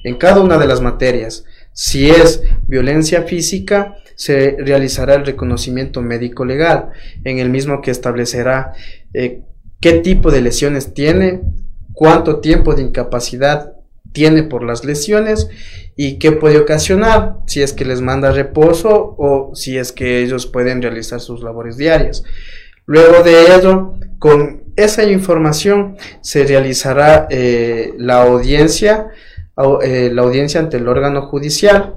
en cada una de las materias, si es violencia física, se realizará el reconocimiento médico legal, en el mismo que establecerá eh, qué tipo de lesiones tiene, cuánto tiempo de incapacidad tiene por las lesiones y qué puede ocasionar, si es que les manda reposo o si es que ellos pueden realizar sus labores diarias. Luego de ello, con esa información se realizará eh, la audiencia, eh, la audiencia ante el órgano judicial,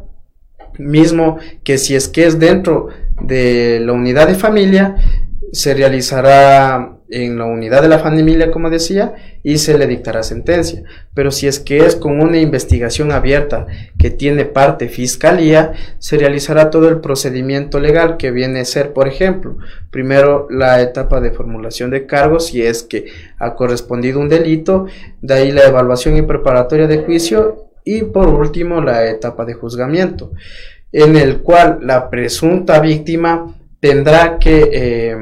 mismo que si es que es dentro de la unidad de familia, se realizará en la unidad de la familia, como decía, y se le dictará sentencia. Pero si es que es con una investigación abierta que tiene parte fiscalía, se realizará todo el procedimiento legal que viene a ser, por ejemplo, primero la etapa de formulación de cargos, si es que ha correspondido un delito, de ahí la evaluación y preparatoria de juicio, y por último la etapa de juzgamiento, en el cual la presunta víctima tendrá que eh,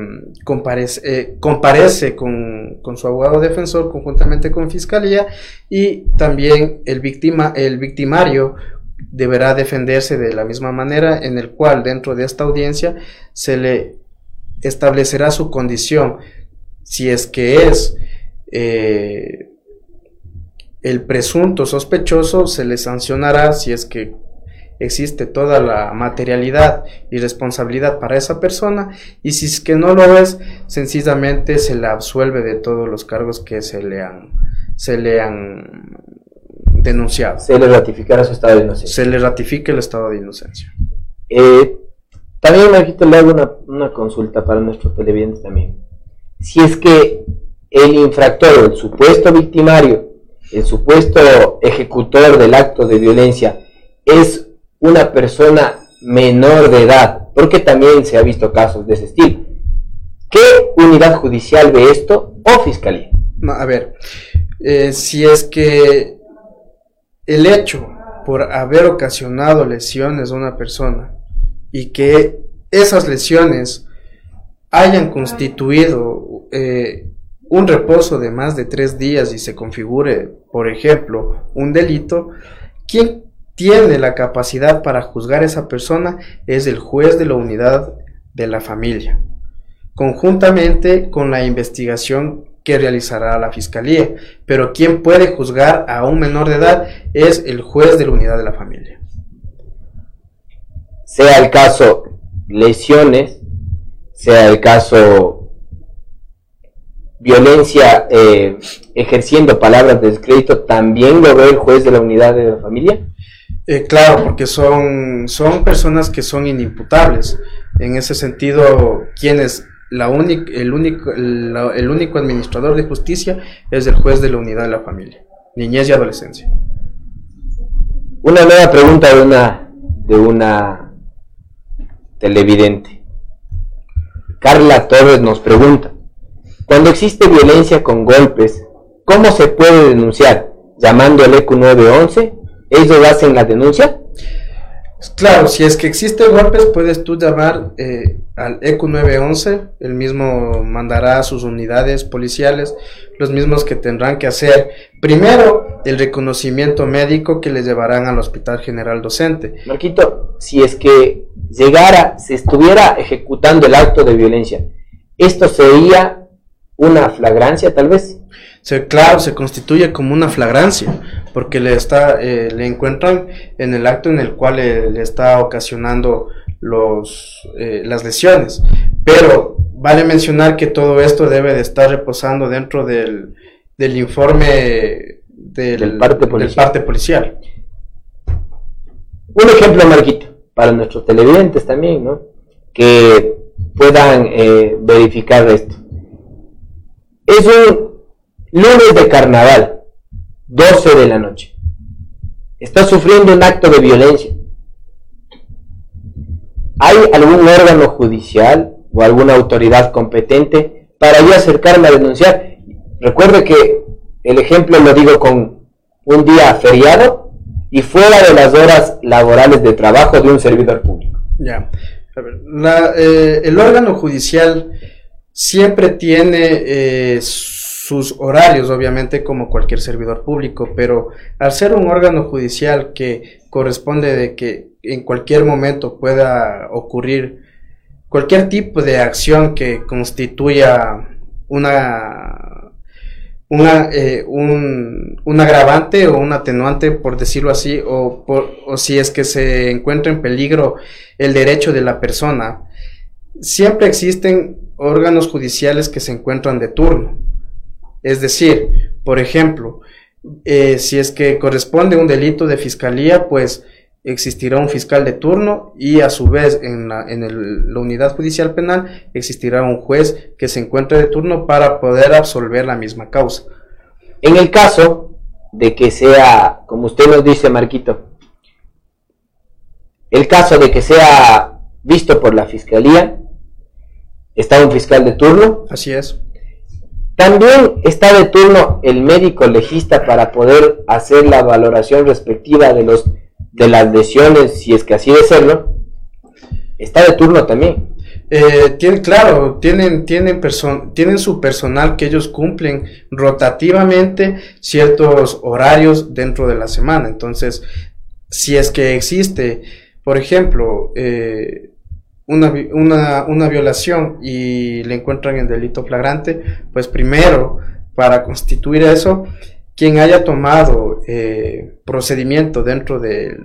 comparece, eh, comparece con, con, su abogado defensor conjuntamente con fiscalía y también el, el victimario deberá defenderse de la misma manera en el cual dentro de esta audiencia se le establecerá su condición. Si es que es eh, el presunto sospechoso se le sancionará si es que existe toda la materialidad y responsabilidad para esa persona y si es que no lo es, sencillamente se le absuelve de todos los cargos que se le han, se le han denunciado. Se le ratificará su estado de inocencia. Se le ratifica el estado de inocencia. Eh, también, Marquito, le hago una, una consulta para nuestros televidentes también. Si es que el infractor, el supuesto victimario, el supuesto ejecutor del acto de violencia es una persona menor de edad, porque también se ha visto casos de ese estilo. ¿Qué unidad judicial ve esto o fiscalía? a ver, eh, si es que el hecho por haber ocasionado lesiones a una persona y que esas lesiones hayan constituido eh, un reposo de más de tres días y se configure, por ejemplo, un delito, quien tiene la capacidad para juzgar a esa persona es el juez de la unidad de la familia, conjuntamente con la investigación que realizará la fiscalía. Pero quien puede juzgar a un menor de edad es el juez de la unidad de la familia. Sea el caso lesiones, sea el caso violencia eh, ejerciendo palabras de descrédito, ¿también lo ve el juez de la unidad de la familia? Eh, claro, porque son, son personas que son inimputables. En ese sentido, quienes la el, único, el único administrador de justicia es el juez de la unidad de la familia, niñez y adolescencia. Una nueva pregunta de una, de una televidente. Carla Torres nos pregunta, cuando existe violencia con golpes, ¿cómo se puede denunciar? ¿Llamando al ECU 911? ¿Ellos hacen la denuncia? Claro, si es que existe golpes, puedes tú llamar eh, al ECU 911, el mismo mandará a sus unidades policiales, los mismos que tendrán que hacer primero el reconocimiento médico que les llevarán al Hospital General Docente. Marquito, si es que llegara, se estuviera ejecutando el acto de violencia, ¿esto sería una flagrancia tal vez. Se, claro, se constituye como una flagrancia, porque le está, eh, le encuentran en el acto en el cual le, está ocasionando los, eh, las lesiones. Pero vale mencionar que todo esto debe de estar reposando dentro del, del informe del, parte parte policial. Un ejemplo, Marquito, para nuestros televidentes también, ¿no? Que puedan eh, verificar esto. Es un lunes de carnaval, 12 de la noche. Está sufriendo un acto de violencia. ¿Hay algún órgano judicial o alguna autoridad competente para yo acercarme a denunciar? Recuerde que el ejemplo lo digo con un día feriado y fuera de las horas laborales de trabajo de un servidor público. Ya. Eh, el órgano judicial siempre tiene eh, sus horarios, obviamente, como cualquier servidor público, pero al ser un órgano judicial que corresponde de que en cualquier momento pueda ocurrir cualquier tipo de acción que constituya una, una eh, un, un, agravante o un atenuante, por decirlo así, o, por, o si es que se encuentra en peligro el derecho de la persona, siempre existen órganos judiciales que se encuentran de turno. Es decir, por ejemplo, eh, si es que corresponde un delito de fiscalía, pues existirá un fiscal de turno y a su vez en la, en la unidad judicial penal existirá un juez que se encuentre de turno para poder absolver la misma causa. En el caso de que sea, como usted nos dice, Marquito, el caso de que sea visto por la fiscalía, está un fiscal de turno. Así es. También está de turno el médico legista para poder hacer la valoración respectiva de los de las lesiones, si es que así de serlo. Está de turno también. Eh, claro, tienen, tienen, tienen su personal que ellos cumplen rotativamente ciertos horarios dentro de la semana. Entonces, si es que existe, por ejemplo, eh, una, una, una violación y le encuentran el delito flagrante, pues primero, para constituir eso, quien haya tomado eh, procedimiento dentro del,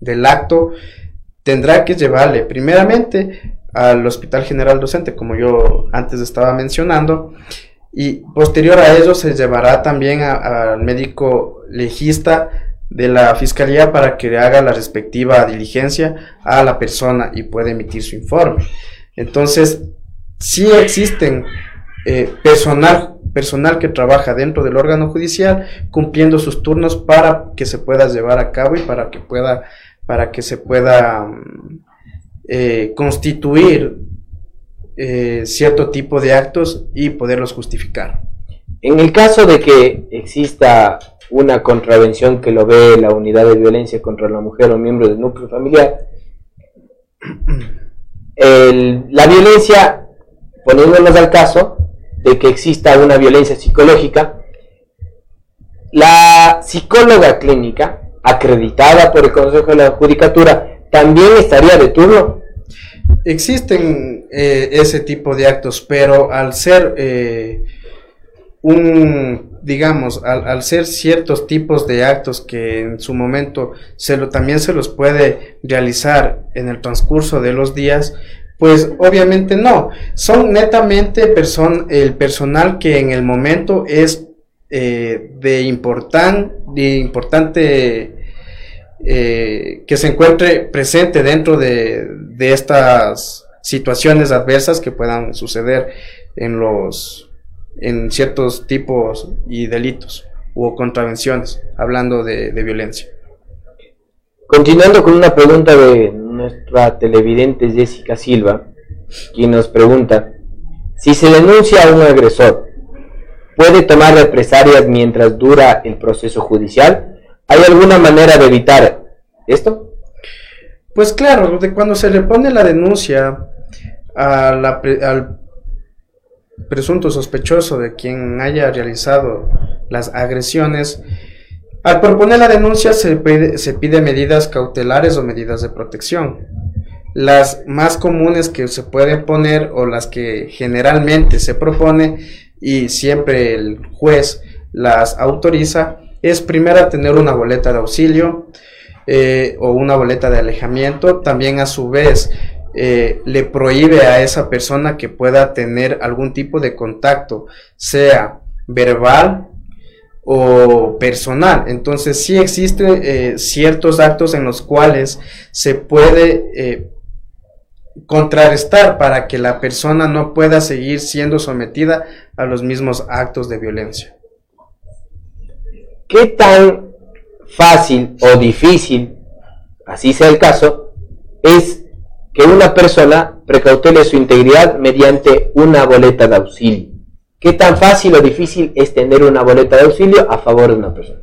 del acto, tendrá que llevarle primeramente al Hospital General Docente, como yo antes estaba mencionando, y posterior a ello se llevará también al médico legista de la fiscalía para que haga la respectiva diligencia a la persona y pueda emitir su informe. Entonces, si existen eh, personal, personal que trabaja dentro del órgano judicial cumpliendo sus turnos para que se pueda llevar a cabo y para que pueda, para que se pueda mm, eh, constituir eh, cierto tipo de actos y poderlos justificar. En el caso de que exista una contravención que lo ve la unidad de violencia contra la mujer o miembro del núcleo familiar, la violencia, poniéndonos al caso de que exista una violencia psicológica, la psicóloga clínica, acreditada por el Consejo de la Judicatura, también estaría de turno. Existen eh, ese tipo de actos, pero al ser eh, un, digamos, al, ser ciertos tipos de actos que en su momento se lo, también se los puede realizar en el transcurso de los días, pues obviamente no, son netamente el personal que en el momento es eh, de importante eh, que se encuentre presente dentro de, de estas situaciones adversas que puedan suceder en los en ciertos tipos y delitos o contravenciones, hablando de, violencia. Continuando con una pregunta de nuestra televidente Jessica Silva, quien nos pregunta, si se denuncia a un agresor, ¿puede tomar represalias mientras dura el proceso judicial? ¿Hay alguna manera de evitar esto? Pues claro, de cuando se le pone la denuncia a la, al presunto sospechoso de quien haya realizado las agresiones, al proponer la denuncia se pide, medidas cautelares o medidas de protección. Las más comunes que se pueden poner o las que generalmente se propone y siempre el juez las autoriza es primero tener una boleta de auxilio eh, o una boleta de alejamiento. También a su vez eh, le prohíbe a esa persona que pueda tener algún tipo de contacto, sea verbal o personal. Entonces sí existen eh, ciertos actos en los cuales se puede eh, contrarrestar para que la persona no pueda seguir siendo sometida a los mismos actos de violencia. ¿Qué tan fácil o difícil, así sea el caso, es que una persona precautele su integridad mediante una boleta de auxilio. ¿Qué tan fácil o difícil es tener una boleta de auxilio a favor de una persona?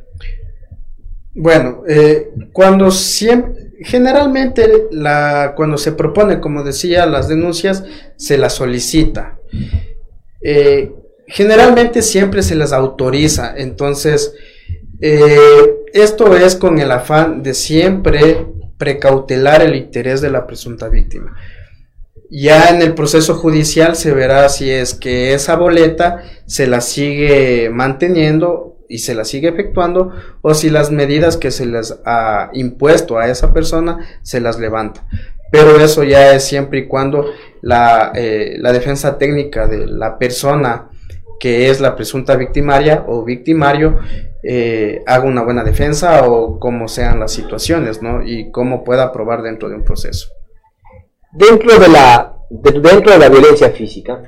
Bueno, eh, cuando siempre, generalmente la, cuando se propone, como decía, las denuncias, se las solicita. Eh, generalmente siempre se las autoriza, entonces eh, esto es con el afán de siempre precautelar el interés de la presunta víctima. Ya en el proceso judicial se verá si es que esa boleta se la sigue manteniendo y se la sigue efectuando o si las medidas que se les ha impuesto a esa persona se las levanta. Pero eso ya es siempre y cuando la, eh, la defensa técnica de la persona que es la presunta victimaria o victimario eh, haga una buena defensa o cómo sean las situaciones, ¿no? Y cómo pueda probar dentro de un proceso. Dentro de la, dentro de la violencia física,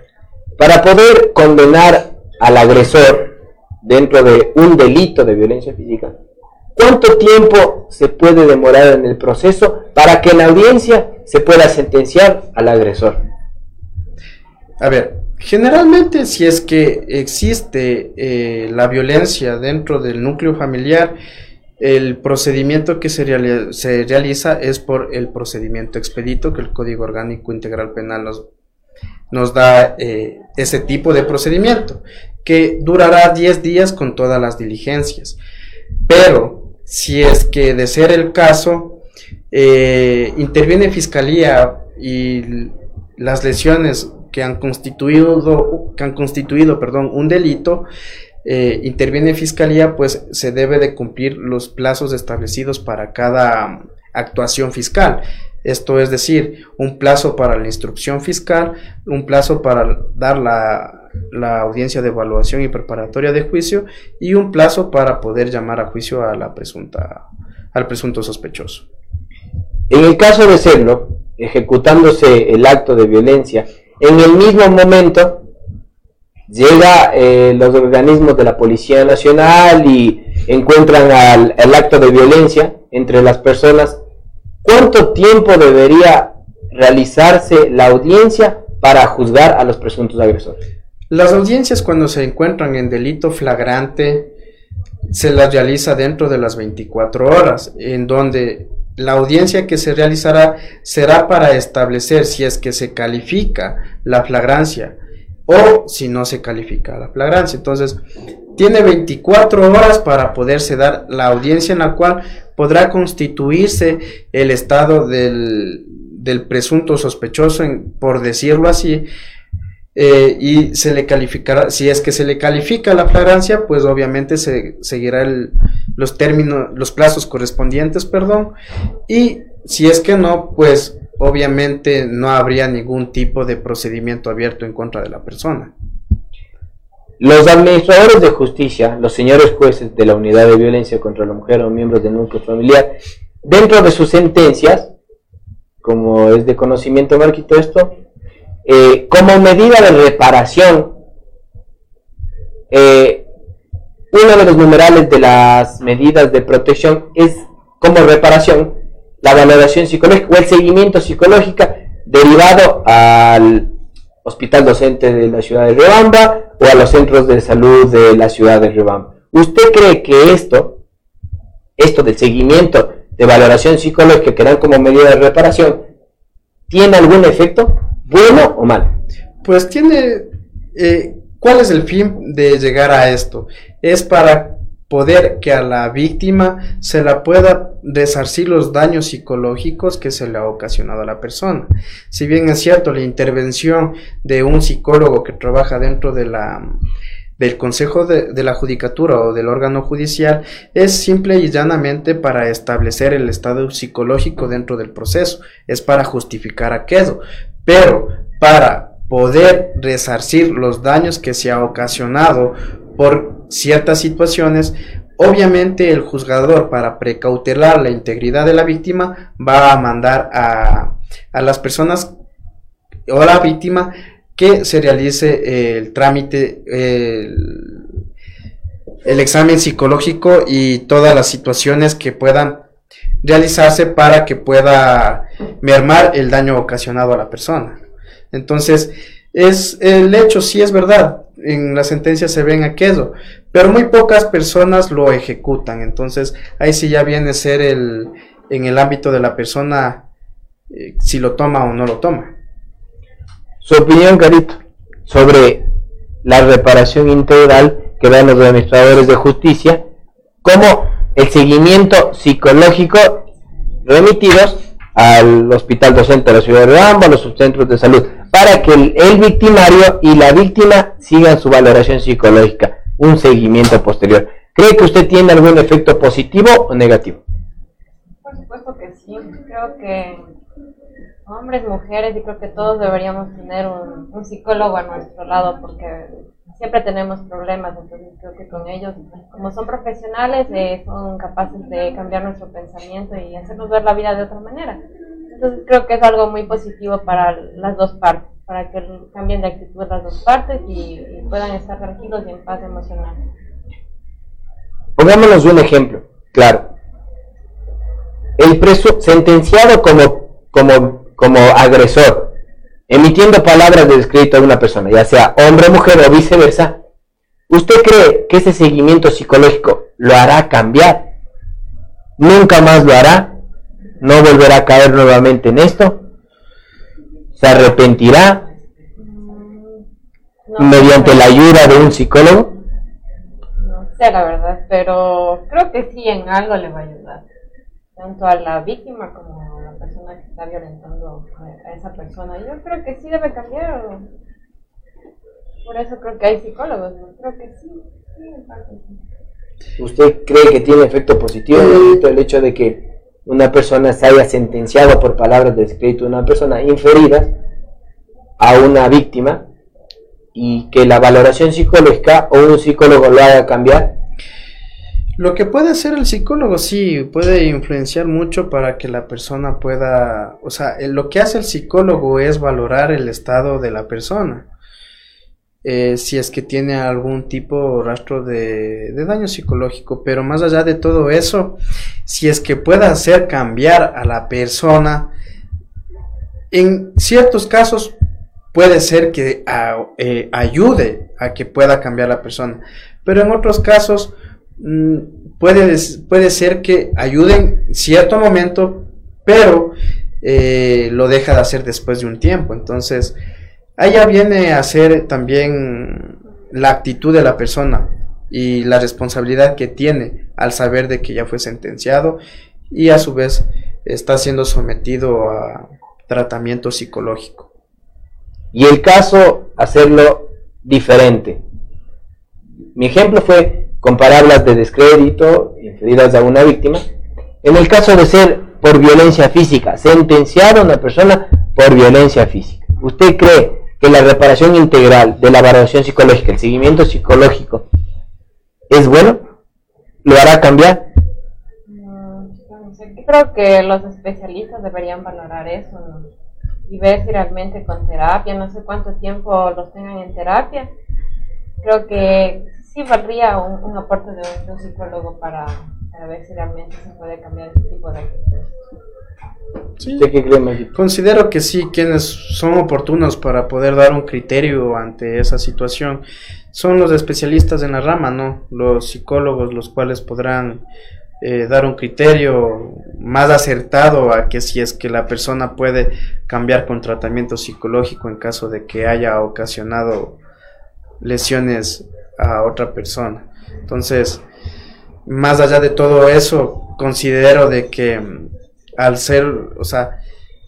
para poder condenar al agresor dentro de un delito de violencia física, ¿cuánto tiempo se puede demorar en el proceso para que en la audiencia se pueda sentenciar al agresor? A ver, Generalmente, si es que existe eh, la violencia dentro del núcleo familiar, el procedimiento que se, realiza es por el procedimiento expedito que el Código Orgánico Integral Penal nos, da eh, ese tipo de procedimiento, que durará 10 días con todas las diligencias. Pero, si es que de ser el caso, eh, interviene Fiscalía y las lesiones que han constituido, que han constituido perdón, un delito, eh, interviene fiscalía, pues se debe de cumplir los plazos establecidos para cada actuación fiscal. Esto es decir, un plazo para la instrucción fiscal, un plazo para dar la, la, audiencia de evaluación y preparatoria de juicio y un plazo para poder llamar a juicio a la presunta, al presunto sospechoso. En el caso de serlo, ejecutándose el acto de violencia, en el mismo momento llega eh, los organismos de la Policía Nacional y encuentran el acto de violencia entre las personas ¿Cuánto tiempo debería realizarse la audiencia para juzgar a los presuntos agresores? Las audiencias cuando se encuentran en delito flagrante se las realiza dentro de las 24 horas, en donde la audiencia que se realizará será para establecer si es que se califica la flagrancia o si no se califica la flagrancia. Entonces, tiene 24 horas para poderse dar la audiencia en la cual podrá constituirse el estado del, presunto sospechoso, por decirlo así, eh, y se le calificará, si es que se le califica la flagrancia, pues obviamente se seguirá los términos, los plazos correspondientes, perdón, y si es que no, pues obviamente no habría ningún tipo de procedimiento abierto en contra de la persona. Los administradores de justicia, los señores jueces de la Unidad de Violencia contra la Mujer o miembros del núcleo familiar, dentro de sus sentencias, como es de conocimiento, Marquito, esto, eh, como medida de reparación, eh, uno de los numerales de las medidas de protección es como reparación la valoración psicológica o el seguimiento psicológico derivado al hospital docente de la ciudad de Riobamba o a los centros de salud de la ciudad de Riobamba. ¿Usted cree que esto, esto del seguimiento de valoración psicológica que dan como medida de reparación, tiene algún efecto, bueno o mal? Pues tiene, eh, ¿cuál es el fin de llegar a esto? Es para poder que a la víctima se la pueda desarcir los daños psicológicos que se le ha ocasionado a la persona. Si bien es cierto, la intervención de un psicólogo que trabaja dentro de la del Consejo de, la Judicatura o del órgano judicial es simple y llanamente para establecer el estado psicológico dentro del proceso, es para justificar aquello, pero para poder resarcir los daños que se ha ocasionado por ciertas situaciones, obviamente el juzgador para precautelar la integridad de la víctima va a mandar a, las personas o a la víctima que se realice el trámite, el, el examen psicológico y todas las situaciones que puedan realizarse para que pueda mermar el daño ocasionado a la persona. Entonces, es el hecho, sí es verdad, en la sentencia se ven aquello, pero muy pocas personas lo ejecutan, entonces ahí sí ya viene a ser el, en el ámbito de la persona eh, si lo toma o no lo toma. Su opinión, Carito, sobre la reparación integral que dan los administradores de justicia, como el seguimiento psicológico remitidos al hospital docente de la ciudad de Ramba, a los subcentros de salud para que el, victimario y la víctima sigan su valoración psicológica, un seguimiento posterior. ¿Cree que usted tiene algún efecto positivo o negativo? Por supuesto que sí. Creo que hombres, mujeres, y creo que todos deberíamos tener un, psicólogo a nuestro lado porque siempre tenemos problemas, entonces creo que con ellos, como son profesionales, eh, son capaces de cambiar nuestro pensamiento y hacernos ver la vida de otra manera. Entonces creo que es algo muy positivo para las dos partes, para que cambien de actitud las dos partes y, puedan estar tranquilos y en paz emocional. Pongámonos un ejemplo, claro. El preso sentenciado como, como, como agresor, emitiendo palabras de descrédito a una persona, ya sea hombre, mujer o viceversa, ¿usted cree que ese seguimiento psicológico lo hará cambiar? ¿Nunca más lo hará? no volverá a caer nuevamente en esto, se arrepentirá mediante la ayuda de un psicólogo. No sé la verdad, pero creo que sí en algo le va a ayudar, tanto a la víctima como a la persona que está violentando a esa persona. Yo creo que sí debe cambiar. Por eso creo que hay psicólogos, creo que sí. ¿Usted cree que tiene efecto positivo el hecho de que una persona se haya sentenciado por palabras de descrédito de una persona inferida a una víctima y que la valoración psicológica o un psicólogo lo haga cambiar? Lo que puede hacer el psicólogo sí puede influenciar mucho para que la persona pueda, o sea, lo que hace el psicólogo es valorar el estado de la persona. Eh, si es que tiene algún tipo rastro de, daño psicológico, pero más allá de todo eso, si es que puede hacer cambiar a la persona, en ciertos casos puede ser que eh, ayude a que pueda cambiar la persona, pero en otros casos puede, puede ser que ayude en cierto momento, pero eh, lo deja de hacer después de un tiempo. Entonces, allá viene a ser también la actitud de la persona y la responsabilidad que tiene al saber de que ya fue sentenciado y a su vez está siendo sometido a tratamiento psicológico. Y el caso, hacerlo diferente. Mi ejemplo fue compararlas de descrédito inferidas a una víctima. En el caso de ser por violencia física, sentenciar a una persona por violencia física. ¿Usted cree que la reparación integral de la evaluación psicológica, el seguimiento psicológico, es bueno? ¿Lo hará cambiar? Mm, creo que los especialistas deberían valorar eso. ¿no? y ver si realmente con terapia, no sé cuánto tiempo los tengan en terapia, creo que sí valdría un, aporte de un, psicólogo para, ver si realmente se puede cambiar este tipo de actitudes. Sí, considero que sí, quienes son oportunos para poder dar un criterio ante esa situación son los especialistas en la rama, ¿no? Los psicólogos, los cuales podrán eh, dar un criterio más acertado a que si es que la persona puede cambiar con tratamiento psicológico en caso de que haya ocasionado lesiones a otra persona. Entonces, más allá de todo eso, considero de que mm, al ser, o sea,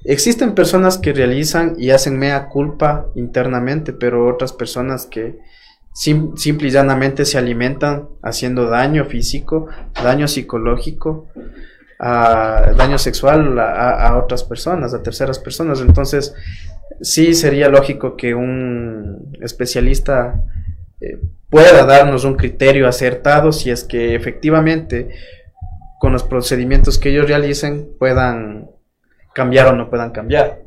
existen personas que realizan y hacen mea culpa internamente, pero otras personas que simple y llanamente se alimentan haciendo daño físico, daño psicológico, daño sexual a, otras personas, a terceras personas. Entonces, sí sería lógico que un especialista eh, pueda darnos un criterio acertado si es que efectivamente con los procedimientos que ellos realicen puedan cambiar o no puedan cambiar.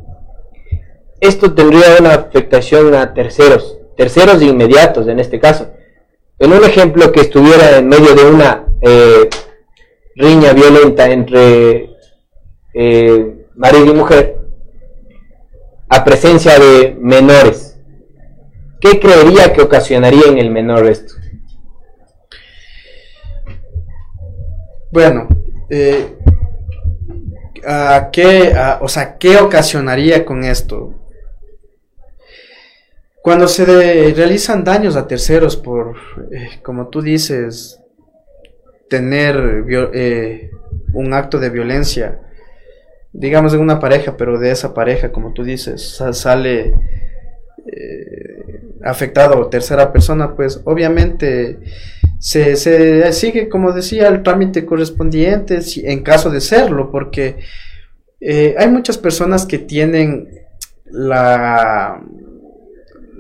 Esto tendría una afectación a terceros, terceros inmediatos en este caso. En un ejemplo que estuviera en medio de una eh, riña violenta entre eh, marido y mujer, a presencia de menores, ¿qué creería que ocasionaría en el menor esto? Bueno, eh, ¿a qué, o sea, ¿qué ocasionaría con esto? Cuando se realizan daños a terceros por, eh, como tú dices, tener eh, un acto de violencia, digamos de una pareja, pero de esa pareja, como tú dices, sale eh, afectado tercera persona, pues obviamente se, se, sigue, como decía, el trámite correspondiente en caso de serlo, porque hay muchas personas que tienen la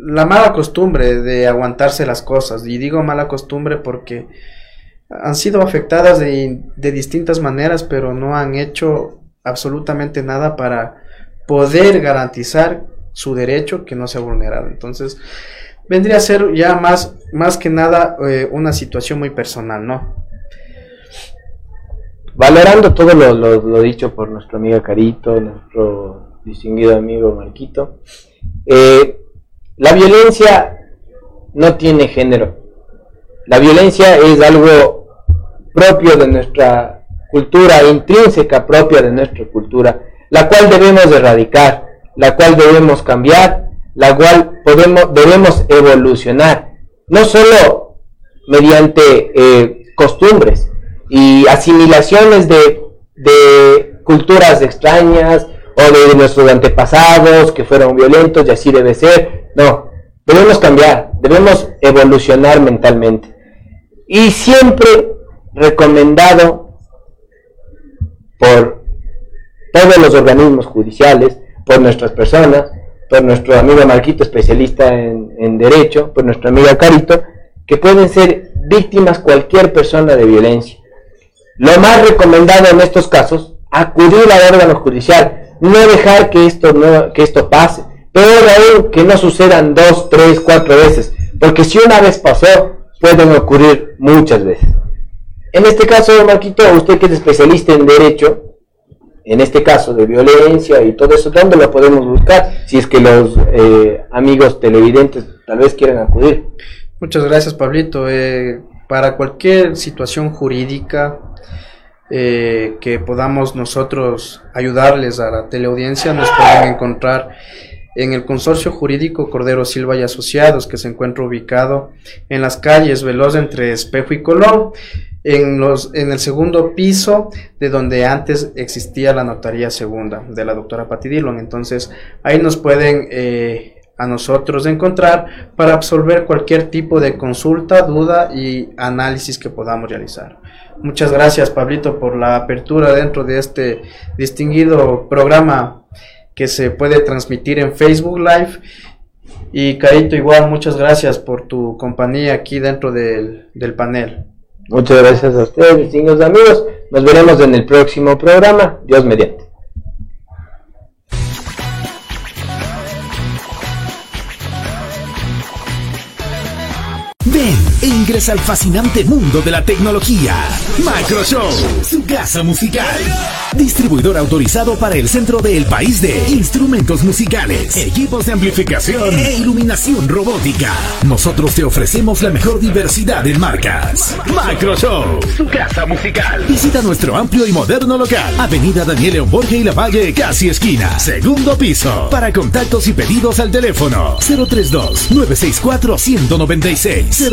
la mala costumbre de aguantarse las cosas. Y digo mala costumbre porque han sido afectadas de, distintas maneras, pero no han hecho absolutamente nada para poder garantizar su derecho que no sea vulnerado. Entonces, vendría a ser ya más, más que nada eh, una situación muy personal, ¿no? Valorando todo lo, lo, dicho por nuestro amigo Carito, nuestro distinguido amigo Marquito, eh, la violencia no tiene género. La violencia es algo propio de nuestra cultura, intrínseca propia de nuestra cultura, la cual debemos erradicar, la cual debemos cambiar, la cual podemos, debemos evolucionar, no solo mediante eh, costumbres y asimilaciones de, de culturas extrañas o de nuestros antepasados que fueron violentos y así debe ser, no, debemos cambiar, debemos evolucionar mentalmente. y siempre recomendado por todos los organismos judiciales, por nuestras personas, por nuestro amigo Marquito, especialista en, derecho, por nuestra amiga Carito, que pueden ser víctimas cualquier persona de violencia. Lo más recomendado en estos casos, acudir al órgano judicial, no dejar que esto, no, que esto pase, peor aún que no sucedan dos, tres, cuatro veces, porque si una vez pasó, pueden ocurrir muchas veces. En este caso, Marquito, usted que es especialista en derecho, en este caso de violencia y todo eso, ¿dónde lo podemos buscar? Si es que los eh, amigos televidentes tal vez quieran acudir. Muchas gracias, Pablito. Eh, para cualquier situación jurídica eh, que podamos nosotros ayudarles a la teleaudiencia, nos pueden encontrar en el Consorcio Jurídico Cordero Silva y Asociados, que se encuentra ubicado en las calles Veloz entre Espejo y Colón en, los, en el segundo piso de donde antes existía la notaría segunda de la doctora Patti Dillon. Entonces ahí nos pueden eh, a nosotros encontrar para absolver cualquier tipo de consulta, duda y análisis que podamos realizar. Muchas gracias Pablito por la apertura dentro de este distinguido programa que se puede transmitir en Facebook Live. Y Carito, igual, muchas gracias por tu compañía aquí dentro del, del panel. Muchas gracias a ustedes, distinguidos amigos. Nos veremos en el próximo programa. Dios mediante. E ingresa al fascinante mundo de la tecnología. Macroshow, su casa musical. Distribuidor autorizado para el centro del país de instrumentos musicales, equipos de amplificación e iluminación robótica. Nosotros te ofrecemos la mejor diversidad en marcas. Macroshow, su casa musical. Visita nuestro amplio y moderno local. Avenida Daniel León Borges y La Valle, casi esquina. Segundo piso. Para contactos y pedidos al teléfono 032 964 196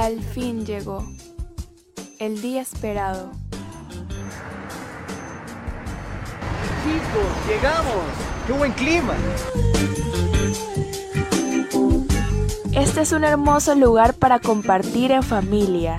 Al fin llegó el día esperado. Chicos, llegamos. ¡Qué buen clima! Este es un hermoso lugar para compartir en familia.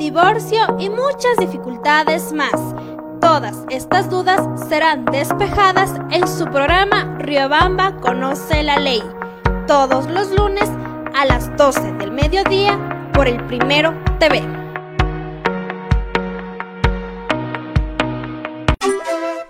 divorcio y muchas dificultades más. Todas estas dudas serán despejadas en su programa Riobamba Conoce la Ley, todos los lunes a las 12 del mediodía por el Primero TV.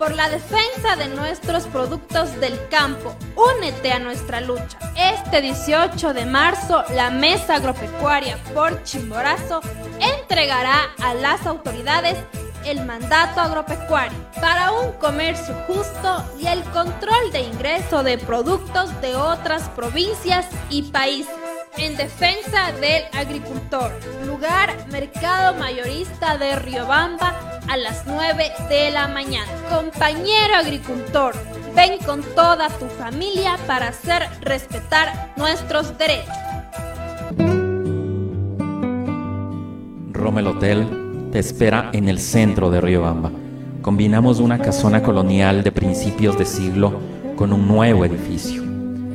Por la defensa de nuestros productos del campo, únete a nuestra lucha. Este 18 de marzo, la Mesa Agropecuaria por Chimborazo entregará a las autoridades el mandato agropecuario para un comercio justo y el control de ingreso de productos de otras provincias y países. En defensa del agricultor. Lugar Mercado Mayorista de Riobamba a las 9 de la mañana. Compañero agricultor, ven con toda tu familia para hacer respetar nuestros derechos. Romel Hotel te espera en el centro de Riobamba. Combinamos una casona colonial de principios de siglo con un nuevo edificio,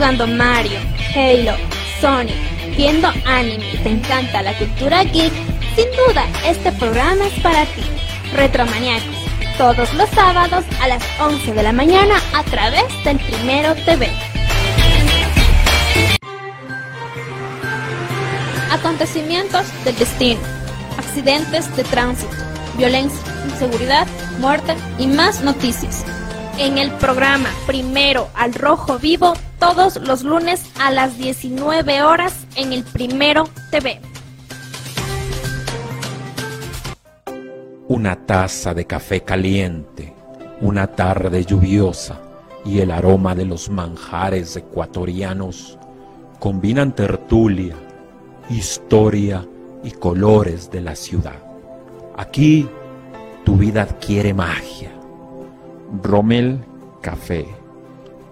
jugando Mario, Halo, Sonic, viendo anime y te encanta la cultura geek, sin duda este programa es para ti. Retromaniacos, todos los sábados a las 11 de la mañana a través del Primero TV. Acontecimientos del destino, accidentes de tránsito, violencia, inseguridad, muerte y más noticias. En el programa Primero al Rojo Vivo, todos los lunes a las 19 horas en el Primero TV. Una taza de café caliente, una tarde lluviosa y el aroma de los manjares ecuatorianos combinan tertulia, historia y colores de la ciudad. Aquí tu vida adquiere magia. Rommel Café,